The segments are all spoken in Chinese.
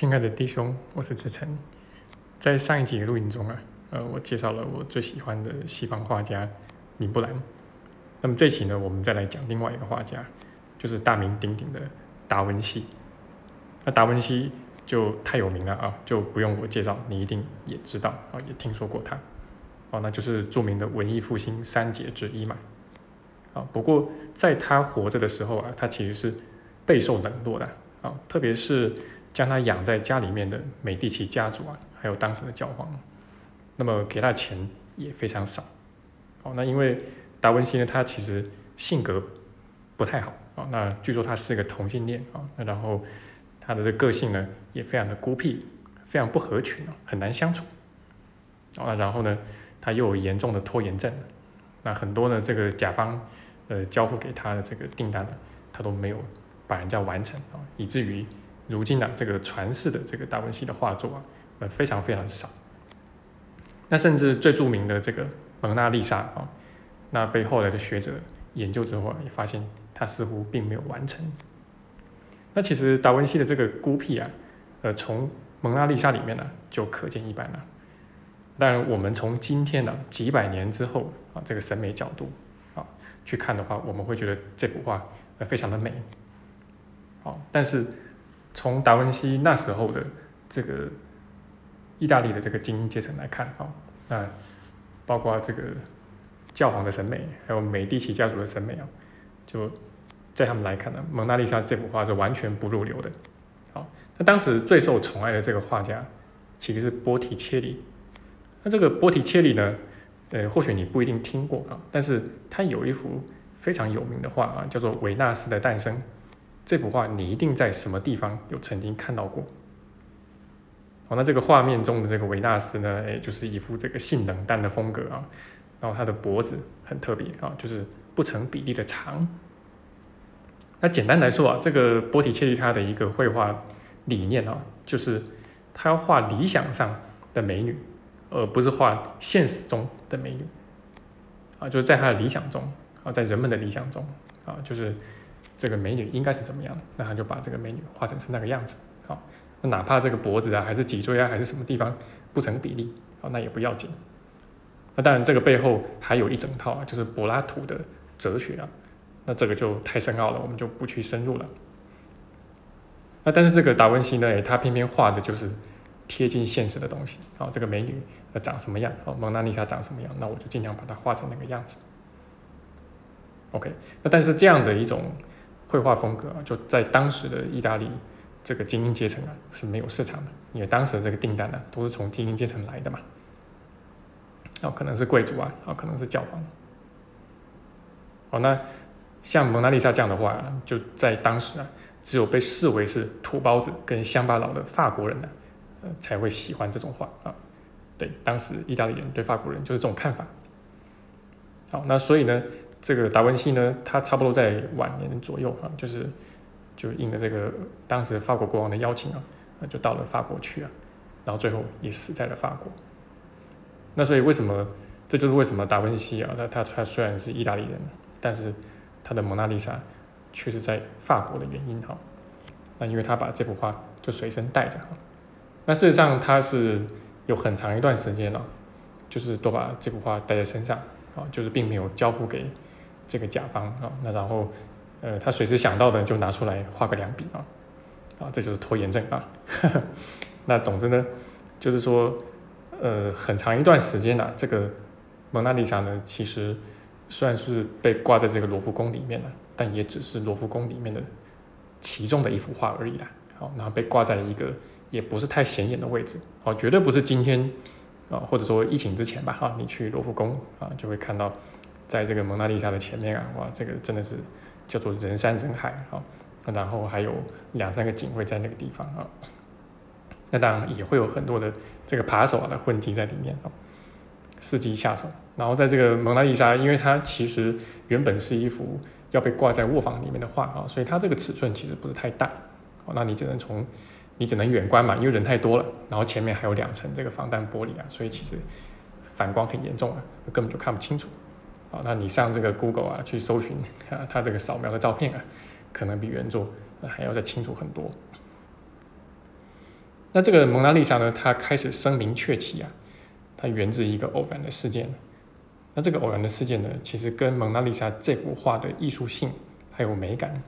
亲爱的弟兄，我是志成。在上一集的录音中啊，呃，我介绍了我最喜欢的西方画家尼布兰。那么这期呢，我们再来讲另外一个画家，就是大名鼎鼎的达文西。那达文西就太有名了啊，就不用我介绍，你一定也知道啊，也听说过他。哦，那就是著名的文艺复兴三杰之一嘛。啊，不过在他活着的时候啊，他其实是备受冷落的。啊，特别是将他养在家里面的美第奇家族啊，还有当时的教皇，那么给他钱也非常少。哦，那因为达文西呢，他其实性格不太好啊。那据说他是个同性恋啊，那然后他的这个性呢也非常的孤僻，非常不合群啊，很难相处。啊，然后呢，他又有严重的拖延症，那很多呢这个甲方呃交付给他的这个订单呢，他都没有。把人家完成啊，以至于如今呢，这个传世的这个达文西的画作啊，呃，非常非常少。那甚至最著名的这个蒙娜丽莎啊，那被后来的学者研究之后啊，也发现它似乎并没有完成。那其实达文西的这个孤僻啊，呃，从蒙娜丽莎里面呢就可见一斑了。当然，我们从今天呢几百年之后啊，这个审美角度啊去看的话，我们会觉得这幅画呃非常的美。好，但是从达文西那时候的这个意大利的这个精英阶层来看，啊，那包括这个教皇的审美，还有美第奇家族的审美啊，就在他们来看呢，蒙娜丽莎这幅画是完全不入流的。好，那当时最受宠爱的这个画家其实是波提切利。那这个波提切利呢，呃，或许你不一定听过啊，但是他有一幅非常有名的画啊，叫做《维纳斯的诞生》。这幅画你一定在什么地方有曾经看到过？哦，那这个画面中的这个维纳斯呢，哎，就是一幅这个性冷淡的风格啊。然后他的脖子很特别啊，就是不成比例的长。那简单来说啊，这个波提切利他的一个绘画理念啊，就是他要画理想上的美女，而不是画现实中的美女啊，就是在他的理想中啊，在人们的理想中啊，就是。这个美女应该是怎么样？那他就把这个美女画成是那个样子。好，那哪怕这个脖子啊，还是脊椎啊，还是什么地方不成比例，好，那也不要紧。那当然，这个背后还有一整套啊，就是柏拉图的哲学啊。那这个就太深奥了，我们就不去深入了。那但是这个达文西呢，他偏偏画的就是贴近现实的东西。好，这个美女长什么样？哦，蒙娜丽莎长什么样？那我就尽量把它画成那个样子。OK，那但是这样的一种。绘画风格，就在当时的意大利这个精英阶层啊是没有市场的，因为当时的这个订单呢都是从精英阶层来的嘛，哦，可能是贵族啊，哦，可能是教皇。哦，那像蒙娜丽莎这样的话，就在当时啊，只有被视为是土包子跟乡巴佬的法国人呢，呃，才会喜欢这种画啊。对，当时意大利人对法国人就是这种看法。好，那所以呢？这个达文西呢，他差不多在晚年左右啊，就是就应了这个当时法国国王的邀请啊，就到了法国去啊，然后最后也死在了法国。那所以为什么这就是为什么达文西啊，他他他虽然是意大利人，但是他的蒙娜丽莎却是在法国的原因哈。那因为他把这幅画就随身带着哈。那事实上他是有很长一段时间了，就是都把这幅画带在身上啊，就是并没有交付给。这个甲方啊，那然后，呃，他随时想到的就拿出来画个两笔啊，啊，这就是拖延症啊。那总之呢，就是说，呃，很长一段时间呢，这个蒙娜丽莎呢，其实算是被挂在这个罗浮宫里面了，但也只是罗浮宫里面的其中的一幅画而已啦。好，然后被挂在一个也不是太显眼的位置，哦，绝对不是今天啊，或者说疫情之前吧，哈，你去罗浮宫啊，就会看到。在这个蒙娜丽莎的前面啊，哇，这个真的是叫做人山人海啊，然后还有两三个警卫在那个地方啊，那当然也会有很多的这个扒手啊的混迹在里面啊，伺机下手。然后在这个蒙娜丽莎，因为它其实原本是一幅要被挂在卧房里面的画啊，所以它这个尺寸其实不是太大，哦，那你只能从你只能远观嘛，因为人太多了，然后前面还有两层这个防弹玻璃啊，所以其实反光很严重啊，根本就看不清楚。好，那你上这个 Google 啊，去搜寻啊，它这个扫描的照片啊，可能比原作还要再清楚很多。那这个蒙娜丽莎呢，它开始声名鹊起啊，它源自一个偶然的事件。那这个偶然的事件呢，其实跟蒙娜丽莎这幅画的艺术性还有美感，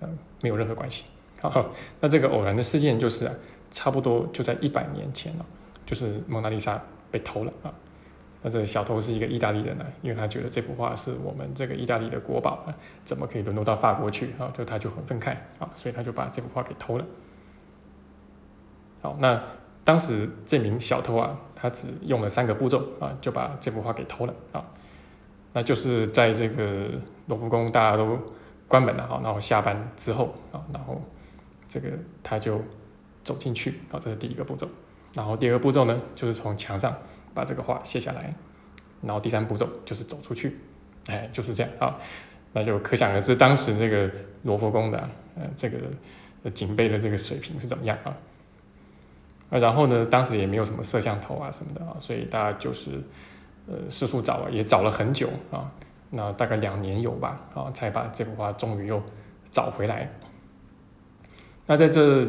呃，没有任何关系。好，那这个偶然的事件就是啊，差不多就在一百年前了，就是蒙娜丽莎被偷了啊。那这个小偷是一个意大利人呢，因为他觉得这幅画是我们这个意大利的国宝啊，怎么可以沦落到法国去啊？就他就很愤慨啊，所以他就把这幅画给偷了。好，那当时这名小偷啊，他只用了三个步骤啊，就把这幅画给偷了啊。那就是在这个罗浮宫大家都关门了啊，然后下班之后啊，然后这个他就走进去啊，这是第一个步骤。然后第二个步骤呢，就是从墙上。把这个画写下来，然后第三步骤就是走出去，哎，就是这样啊，那就可想而知当时这个罗浮宫的呃这个警备的这个水平是怎么样啊？啊，然后呢，当时也没有什么摄像头啊什么的啊，所以大家就是呃四处找啊，也找了很久啊，那大概两年有吧啊，才把这幅画终于又找回来。那在这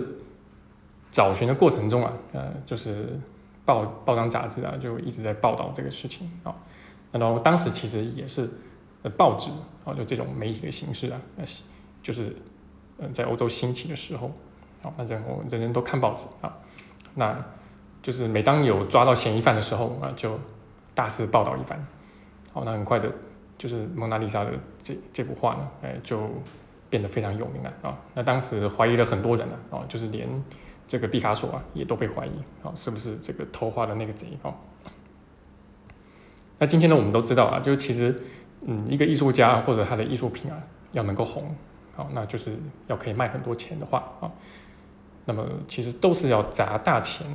找寻的过程中啊，呃，就是。报报章杂志啊，就一直在报道这个事情啊。然后当时其实也是报纸啊，就这种媒体的形式啊，就是嗯在欧洲兴起的时候啊，那人人人都看报纸啊。那就是每当有抓到嫌疑犯的时候啊，就大肆报道一番。好，那很快的，就是蒙娜丽莎的这这幅画呢，哎，就变得非常有名了啊。那当时怀疑了很多人呢啊，就是连。这个毕卡索啊，也都被怀疑啊，是不是这个偷画的那个贼啊？那今天呢，我们都知道啊，就是其实，嗯，一个艺术家或者他的艺术品啊，要能够红，好，那就是要可以卖很多钱的话啊，那么其实都是要砸大钱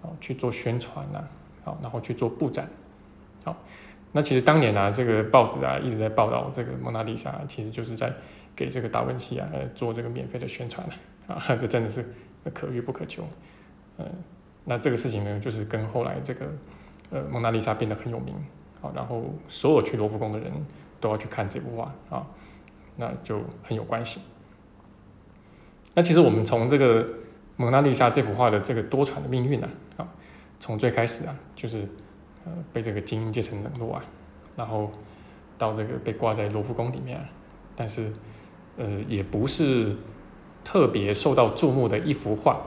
啊去做宣传呐，好，然后去做布展，好，那其实当年啊，这个报纸啊一直在报道这个蒙娜丽莎，其实就是在给这个达文西啊做这个免费的宣传啊，这真的是。可遇不可求，嗯，那这个事情呢，就是跟后来这个呃蒙娜丽莎变得很有名，好，然后所有去罗浮宫的人都要去看这幅画啊，那就很有关系。那其实我们从这个蒙娜丽莎这幅画的这个多舛的命运呢，啊，从最开始啊，就是呃被这个精英阶层冷落啊，然后到这个被挂在罗浮宫里面，但是呃也不是。特别受到注目的一幅画，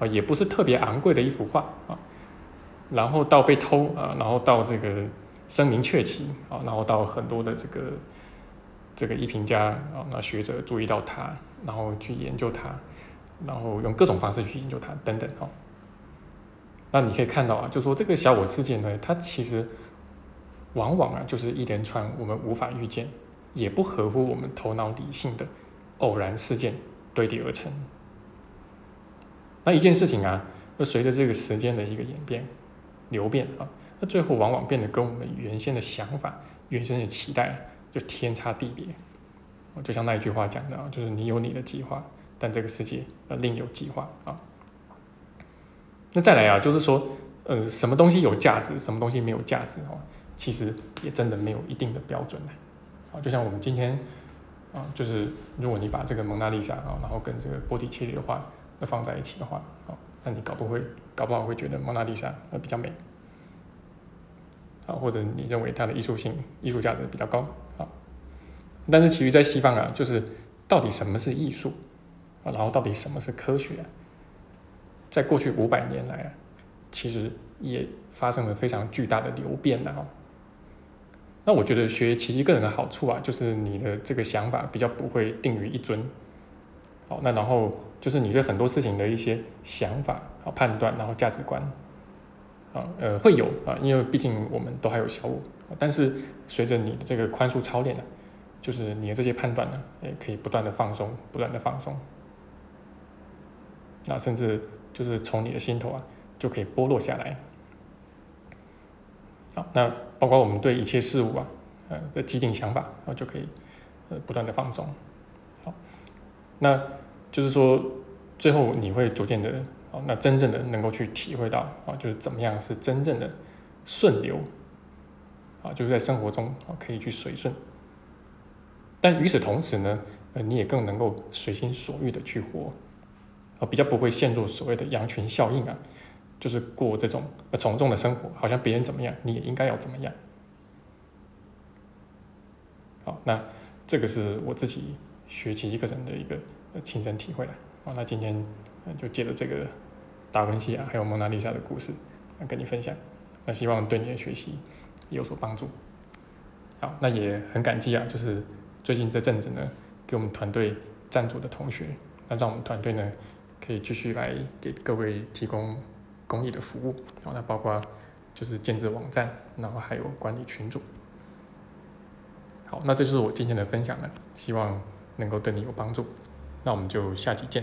啊，也不是特别昂贵的一幅画啊，然后到被偷啊，然后到这个声名鹊起啊，然后到很多的这个这个艺评家啊，那学者注意到它，然后去研究它，然后用各种方式去研究它等等啊。那你可以看到啊，就说这个小我事件呢，它其实往往啊，就是一连串我们无法预见，也不合乎我们头脑理性的偶然事件。堆叠而成。那一件事情啊，那随着这个时间的一个演变、流变啊，那最后往往变得跟我们原先的想法、原先的期待就天差地别。就像那一句话讲的啊，就是你有你的计划，但这个世界呃另有计划啊。那再来啊，就是说，呃，什么东西有价值，什么东西没有价值哦，其实也真的没有一定的标准的。啊，就像我们今天。啊，就是如果你把这个蒙娜丽莎啊，然后跟这个波提切利的画那放在一起的话，啊，那你搞不会，搞不好会觉得蒙娜丽莎呃比较美，啊，或者你认为它的艺术性、艺术价值比较高，啊，但是其余在西方啊，就是到底什么是艺术啊，然后到底什么是科学，在过去五百年来啊，其实也发生了非常巨大的流变的啊。那我觉得学奇迹个人的好处啊，就是你的这个想法比较不会定于一尊，好，那然后就是你对很多事情的一些想法、好判断，然后价值观，啊，呃，会有啊，因为毕竟我们都还有小我，但是随着你的这个宽恕操练呢，就是你的这些判断呢，也可以不断的放松，不断的放松，那甚至就是从你的心头啊，就可以剥落下来。好，那包括我们对一切事物啊，呃的既定想法，然后就可以呃不断的放松。好，那就是说，最后你会逐渐的，哦，那真正的能够去体会到啊，就是怎么样是真正的顺流，啊，就是在生活中啊可以去随顺。但与此同时呢，呃，你也更能够随心所欲的去活，啊，比较不会陷入所谓的羊群效应啊，就是过这种呃从众的生活，好像别人怎么样，你也应该要怎么样。好，那这个是我自己学习一个人的一个亲身体会了。好，那今天就借着这个达文西啊，还有蒙娜丽莎的故事，跟你分享。那希望对你的学习有所帮助。好，那也很感激啊，就是最近这阵子呢，给我们团队赞助的同学，那让我们团队呢可以继续来给各位提供公益的服务。然后，那包括就是建制网站，然后还有管理群组。好，那这就是我今天的分享了，希望能够对你有帮助。那我们就下期见。